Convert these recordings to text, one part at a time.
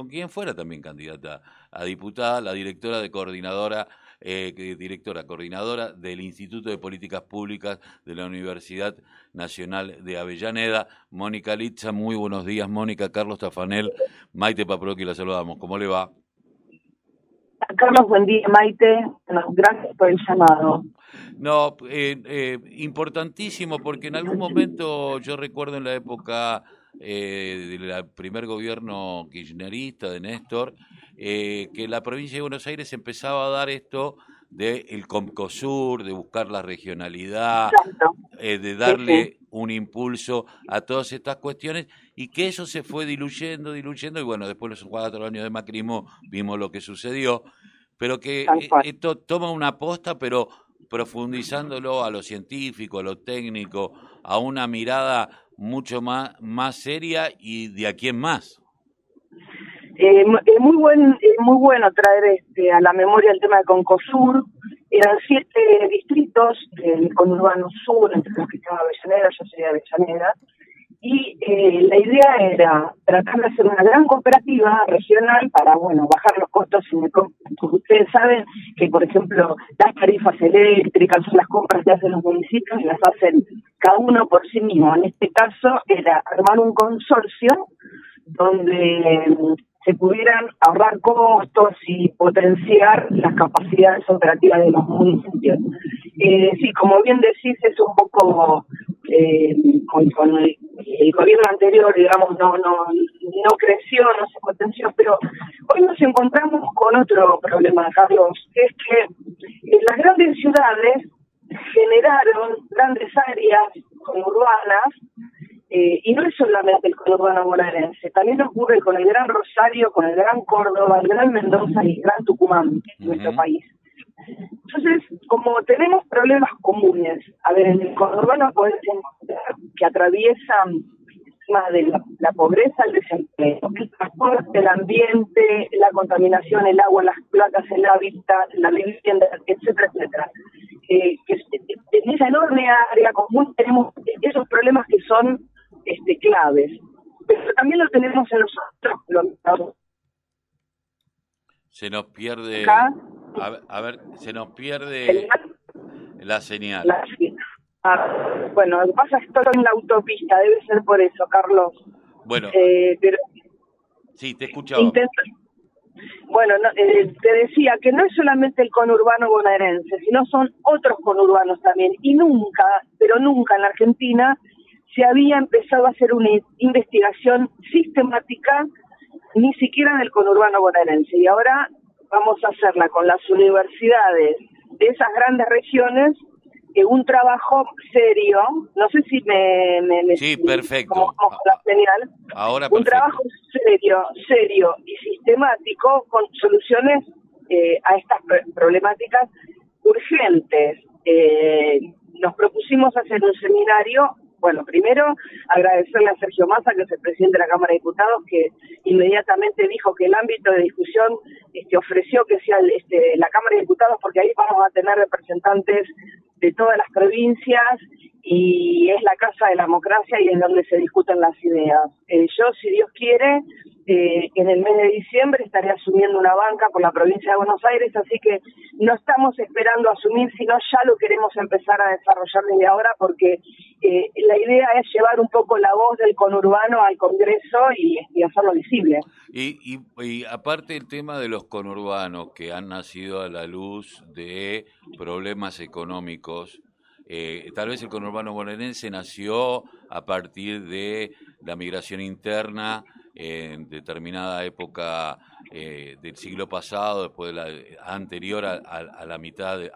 con quien fuera también candidata a diputada, la directora de coordinadora, eh, directora coordinadora del Instituto de Políticas Públicas de la Universidad Nacional de Avellaneda, Mónica Litza. Muy buenos días, Mónica. Carlos Tafanel, Maite Paproqui, la saludamos. ¿Cómo le va? Carlos, buen día, Maite. gracias por el llamado. No, eh, eh, importantísimo, porque en algún momento yo recuerdo en la época eh, del primer gobierno kirchnerista de Néstor, que la provincia de Buenos Aires empezaba a dar esto del el Comcosur, de buscar la regionalidad, de darle un impulso a todas estas cuestiones y que eso se fue diluyendo, diluyendo y bueno, después de los cuatro años de Macrismo vimos lo que sucedió, pero que esto toma una aposta, pero profundizándolo a lo científico, a lo técnico, a una mirada mucho más, más seria y de aquí en más. Eh, es muy buen, muy bueno traer este, a la memoria el tema de Concosur. Eran siete distritos del conurbano sur, entre los que estaba Avellaneda, yo soy de Avellaneda, y eh, la idea era tratar de hacer una gran cooperativa regional para, bueno, bajar los costos. Ustedes saben que, por ejemplo, las tarifas eléctricas son las compras que hacen los municipios y las hacen cada uno por sí mismo. En este caso era armar un consorcio donde mm, se pudieran ahorrar costos y potenciar las capacidades operativas de los municipios. Eh, sí, como bien decís, es un poco eh, con, gobierno anterior, digamos, no, no, no creció, no se potenció, pero hoy nos encontramos con otro problema, Carlos, es que las grandes ciudades generaron grandes áreas urbanas eh, y no es solamente el conurbano bonaerense, también ocurre con el Gran Rosario, con el Gran Córdoba, el Gran Mendoza y el Gran Tucumán, en nuestro país. Entonces, como tenemos problemas comunes, a ver, en el conurbano encontrar que atraviesan más de la, pobreza, el desempleo, el transporte, el ambiente, la contaminación, el agua, las placas, el hábitat, la vivienda, etcétera, etcétera. Eh, en esa enorme área común tenemos esos problemas que son este, claves. Pero también lo tenemos en los otros Se nos pierde... A ver, se nos pierde la señal. Ah, bueno, lo que pasa es que estoy en la autopista, debe ser por eso, Carlos. Bueno. Eh, pero, sí, te escuchaba. bueno, eh, te decía que no es solamente el conurbano bonaerense, sino son otros conurbanos también. Y nunca, pero nunca en la Argentina se había empezado a hacer una investigación sistemática ni siquiera del conurbano bonaerense. Y ahora vamos a hacerla con las universidades de esas grandes regiones, eh, un trabajo serio, no sé si me... me, sí, perfecto. la señal. Ahora Un trabajo serio, serio y sistemático con soluciones eh, a estas problemáticas urgentes. Eh, nos propusimos hacer un seminario bueno, primero agradecerle a Sergio Massa, que es el presidente de la Cámara de Diputados, que inmediatamente dijo que el ámbito de discusión este, ofreció que sea este, la Cámara de Diputados, porque ahí vamos a tener representantes de todas las provincias y es la casa de la democracia y es donde se discuten las ideas. Eh, yo, si Dios quiere, eh, en el mes de diciembre estaré asumiendo una banca por la provincia de Buenos Aires, así que no estamos esperando asumir, sino ya lo queremos empezar a desarrollar desde ahora porque eh, la idea es llevar un poco la voz del conurbano al Congreso y, hacerlo visible. Y, y, y aparte el tema de los conurbanos que han nacido a la luz de problemas económicos, eh, tal vez el conurbano bonaerense nació a partir de la migración interna en determinada época eh, del siglo pasado, después de la anterior a, la mitad, de,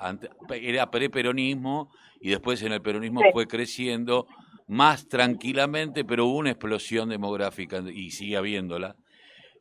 era preperonismo y después en el peronismo fue creciendo más tranquilamente, pero hubo una explosión demográfica y sigue habiéndola.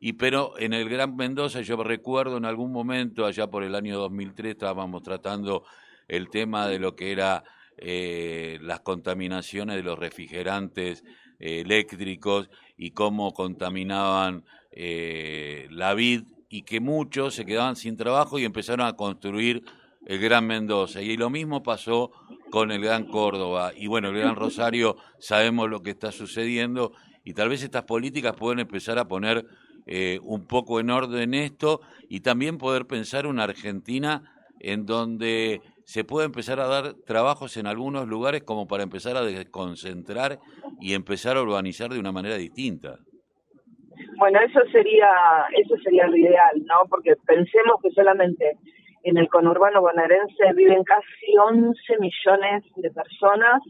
Y pero en el Gran Mendoza, yo recuerdo en algún momento, allá por el año 2003, estábamos tratando el tema de lo que era eh, las contaminaciones de los refrigerantes eh, eléctricos y cómo contaminaban eh, la vid y que muchos se quedaban sin trabajo y empezaron a construir el Gran Mendoza. Y lo mismo pasó con el Gran Córdoba. Y bueno, el Gran Rosario sabemos lo que está sucediendo y tal vez estas políticas pueden empezar a poner eh, un poco en orden esto y también poder pensar una Argentina en donde se pueda empezar a dar trabajos en algunos lugares como para empezar a desconcentrar y empezar a urbanizar de una manera distinta. Bueno, eso sería eso sería lo ideal, ¿no? Porque pensemos que solamente en el conurbano bonaerense viven casi 11 millones de personas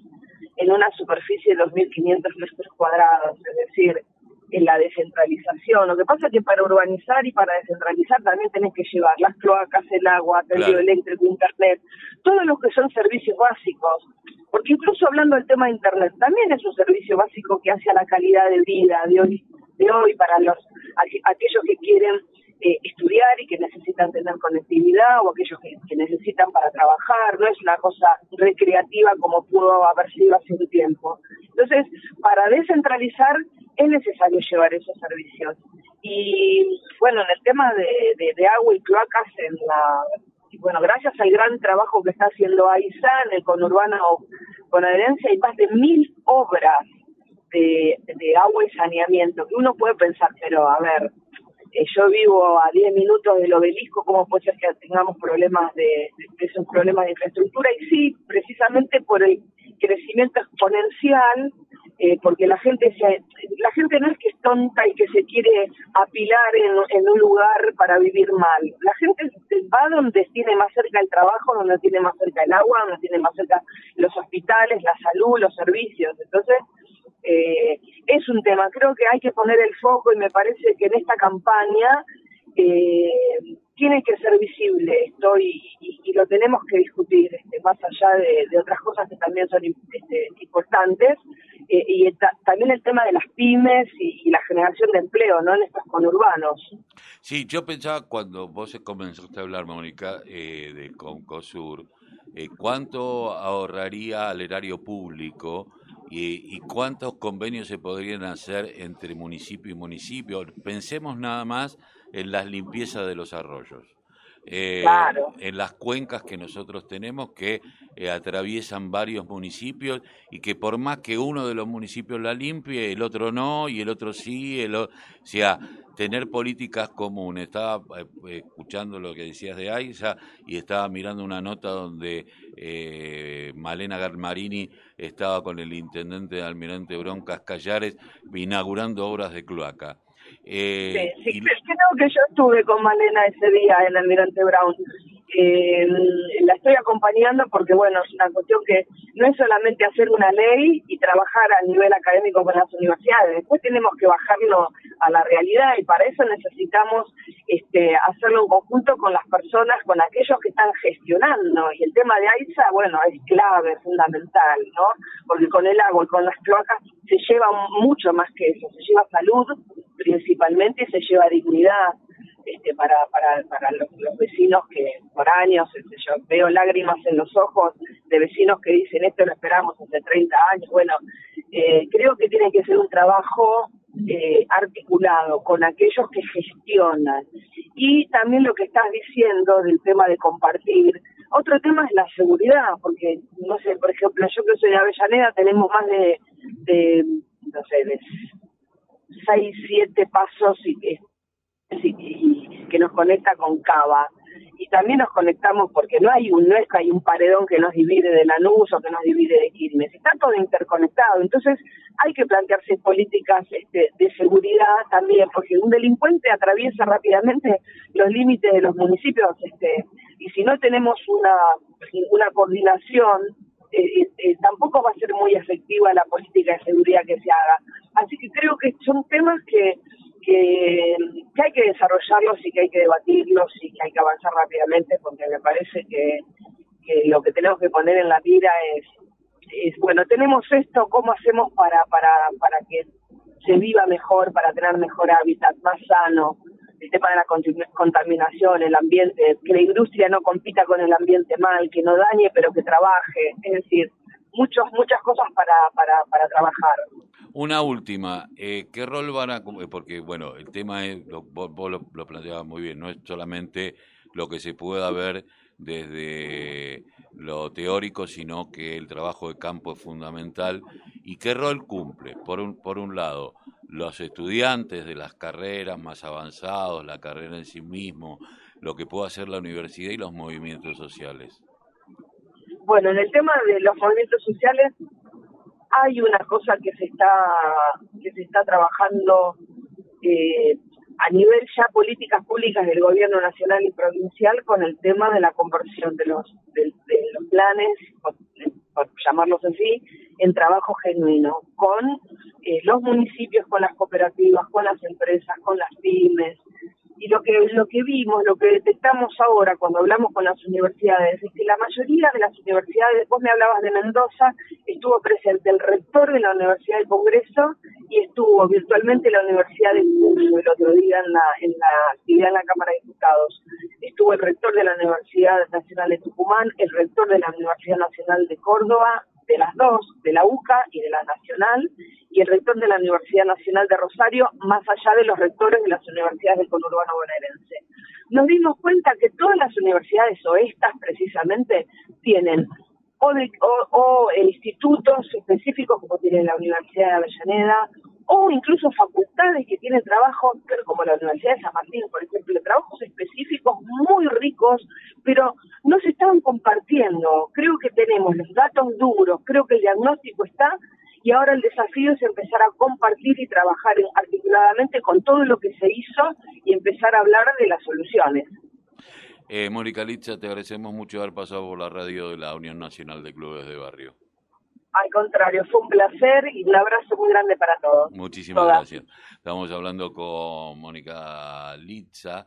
en una superficie de 2.500 metros cuadrados, es decir, en la descentralización. Lo que pasa es que para urbanizar y para descentralizar también tenés que llevar las cloacas, el agua, el eléctrico, internet, todos los que son servicios básicos. Porque incluso hablando del tema de internet, también es un servicio básico que hace a la calidad de vida de hoy, de hoy para los aquellos que quieren eh, estudiar y que necesitan tener conectividad o aquellos que, necesitan para trabajar, no es una cosa recreativa como pudo haber sido hace un tiempo. Entonces, para descentralizar es necesario llevar esos servicios. Y bueno, en el tema de, de, agua y cloacas, en la, bueno, gracias al gran trabajo que está haciendo AISA en el conurbano bonaerense, hay más de mil obras de, de agua y saneamiento, que uno puede pensar, pero a ver, eh, yo vivo a 10 minutos del obelisco, ¿cómo puede ser que tengamos problemas de, esos problemas de infraestructura? Y sí, precisamente por el crecimiento exponencial, eh, porque la gente se, la gente no es que es tonta y que se quiere apilar en, un lugar para vivir mal. La gente va donde tiene más cerca el trabajo, donde tiene más cerca el agua, donde tiene más cerca los hospitales, la salud, los servicios. Entonces, eh, es un tema. Creo que hay que poner el foco y me parece que en esta campaña eh, tiene que ser visible esto y, lo tenemos que discutir, este, más allá de, otras cosas que también son este, importantes. Eh, y también el tema de las pymes y, la generación de empleo, ¿no? En estos conurbanos. Sí, yo pensaba cuando vos comenzaste a hablar, Mónica, eh, de Concosur, eh, ¿cuánto ahorraría al erario público y, cuántos convenios se podrían hacer entre municipio y municipio. Pensemos nada más en las limpiezas de los arroyos. Eh, en las cuencas que nosotros tenemos que eh, atraviesan varios municipios y que por más que uno de los municipios la limpie, el otro no y el otro sí, el o sea, tener políticas comunes. Estaba eh, escuchando lo que decías de AISA y estaba mirando una nota donde Malena Garmarini estaba con el intendente de Almirante Broncas Callares inaugurando obras de cloaca. Eh, sí, sí, creo que yo estuve con Malena ese día en Almirante Brown. Eh, la estoy acompañando porque, bueno, es una cuestión que no es solamente hacer una ley y trabajar a nivel académico con las universidades, después tenemos que bajarlo a la realidad y para eso necesitamos este, hacerlo en conjunto con las personas, con aquellos que están gestionando. Y el tema de AISA, bueno, es clave, fundamental, ¿no? Porque con el agua y con las cloacas se lleva mucho más que eso, se lleva salud principalmente se lleva dignidad este, para, para, para los, vecinos que por años, este, yo veo lágrimas en los ojos de vecinos que dicen esto lo esperamos hace 30 años. Bueno, eh, creo que tiene que ser un trabajo eh, articulado con aquellos que gestionan. Y también lo que estás diciendo del tema de compartir. Otro tema es la seguridad, porque, no sé, por ejemplo, yo que soy de Avellaneda, tenemos más de, de no sé, de seis, siete pasos y, y, que nos conecta con Cava. Y también nos conectamos porque no hay un no es que hay un paredón que nos divide de Lanús o que nos divide de Quilmes, está todo interconectado, entonces hay que plantearse políticas este, de seguridad también, porque un delincuente atraviesa rápidamente los límites de los municipios, este, y si no tenemos una, una coordinación, eh, tampoco va a ser muy efectiva la política de seguridad que se haga. Así que creo que son temas que que, hay que desarrollarlos y que hay que debatirlos y que hay que avanzar rápidamente porque me parece que, lo que tenemos que poner en la mira es, es, bueno, tenemos esto, ¿cómo hacemos para, para, para que se viva mejor, para tener mejor hábitat, más sano? El tema de la contaminación, el ambiente, que la industria no compita con el ambiente mal, que no dañe, pero que trabaje. Es decir, muchos, muchas cosas para, para, para trabajar. Una última, eh, ¿qué rol van a Porque, bueno, el tema es, lo, vos, lo, lo, planteabas muy bien, no es solamente lo que se pueda ver desde lo teórico, sino que el trabajo de campo es fundamental. ¿Y qué rol cumple? Por un, por un lado, los estudiantes de las carreras más avanzados, la carrera en sí mismo, lo que puede hacer la universidad y los movimientos sociales? Bueno, en el tema de los movimientos sociales hay una cosa que se está que se está trabajando eh, a nivel ya políticas públicas del gobierno nacional y provincial con el tema de la conversión de los de, los planes por, llamarlos así en trabajo genuino con eh, los municipios con las cooperativas con las empresas con las pymes y lo que lo que vimos, lo que detectamos ahora cuando hablamos con las universidades es que la mayoría de las universidades, vos me hablabas de Mendoza, estuvo presente el rector de la Universidad del Congreso y estuvo virtualmente la Universidad de Cuyo el otro día en la, en la actividad en la Cámara de Diputados. Estuvo el rector de la Universidad Nacional de Tucumán, el rector de la Universidad Nacional de Córdoba, de las dos, de la UCA y de la Nacional, y el rector de la Universidad Nacional de Rosario, más allá de los rectores de las universidades del conurbano bonaerense. Nos dimos cuenta que todas las universidades o estas precisamente tienen o, o institutos específicos como tiene la Universidad de Avellaneda, o incluso facultades que tienen trabajos, como la Universidad de San Martín, por ejemplo, trabajos específicos muy ricos, pero no se estaban compartiendo. Creo que tenemos los datos duros, creo que el diagnóstico está y ahora el desafío es empezar a compartir y trabajar articuladamente con todo lo que se hizo y empezar a hablar de las soluciones. Eh, Mónica Litza, te agradecemos mucho haber pasado por la radio de la Unión Nacional de Clubes de Barrio. Al contrario, fue un placer y un abrazo muy grande para todos. Muchísimas gracias. Estamos hablando con Mónica Litza.